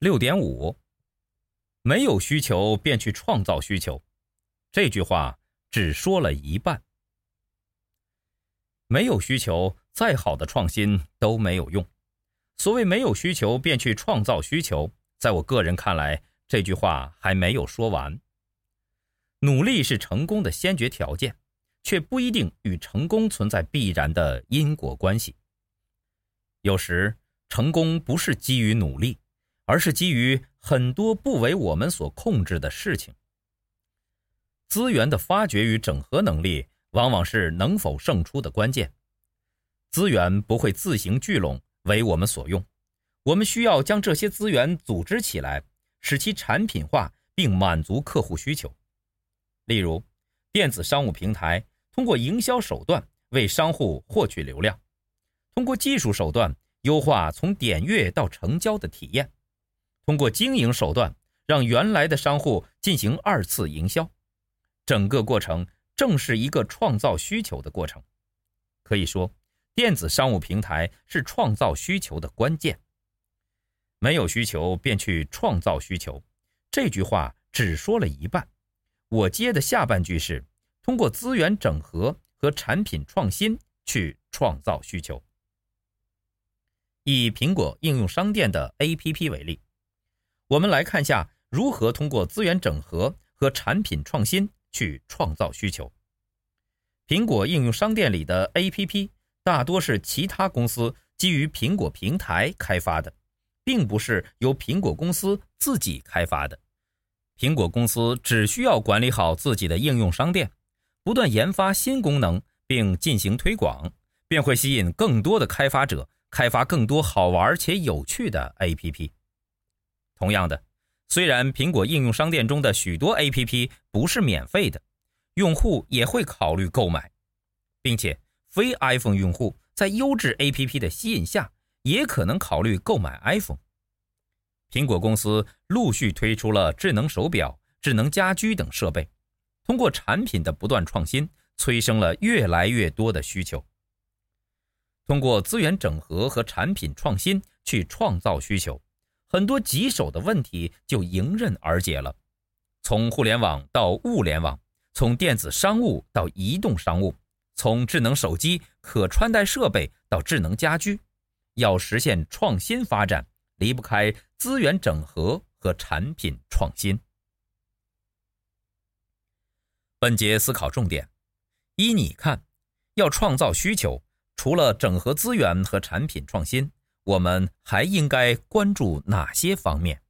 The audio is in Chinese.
六点五，没有需求便去创造需求，这句话只说了一半。没有需求，再好的创新都没有用。所谓没有需求便去创造需求，在我个人看来，这句话还没有说完。努力是成功的先决条件，却不一定与成功存在必然的因果关系。有时，成功不是基于努力，而是基于很多不为我们所控制的事情。资源的发掘与整合能力，往往是能否胜出的关键。资源不会自行聚拢，为我们所用。我们需要将这些资源组织起来，使其产品化，并满足客户需求。例如，电子商务平台通过营销手段为商户获取流量，通过技术手段优化从点阅到成交的体验，通过经营手段让原来的商户进行二次营销，整个过程正是一个创造需求的过程。可以说，电子商务平台是创造需求的关键。没有需求便去创造需求，这句话只说了一半。我接的下半句是：通过资源整合和产品创新去创造需求。以苹果应用商店的 APP 为例，我们来看下如何通过资源整合和产品创新去创造需求。苹果应用商店里的 APP 大多是其他公司基于苹果平台开发的，并不是由苹果公司自己开发的。苹果公司只需要管理好自己的应用商店，不断研发新功能并进行推广，便会吸引更多的开发者，开发更多好玩且有趣的 APP。同样的，虽然苹果应用商店中的许多 APP 不是免费的，用户也会考虑购买，并且非 iPhone 用户在优质 APP 的吸引下，也可能考虑购买 iPhone。苹果公司陆续推出了智能手表、智能家居等设备，通过产品的不断创新，催生了越来越多的需求。通过资源整合和产品创新去创造需求，很多棘手的问题就迎刃而解了。从互联网到物联网，从电子商务到移动商务，从智能手机、可穿戴设备到智能家居，要实现创新发展，离不开资源整合和产品创新。本节思考重点：依你看，要创造需求，除了整合资源和产品创新，我们还应该关注哪些方面？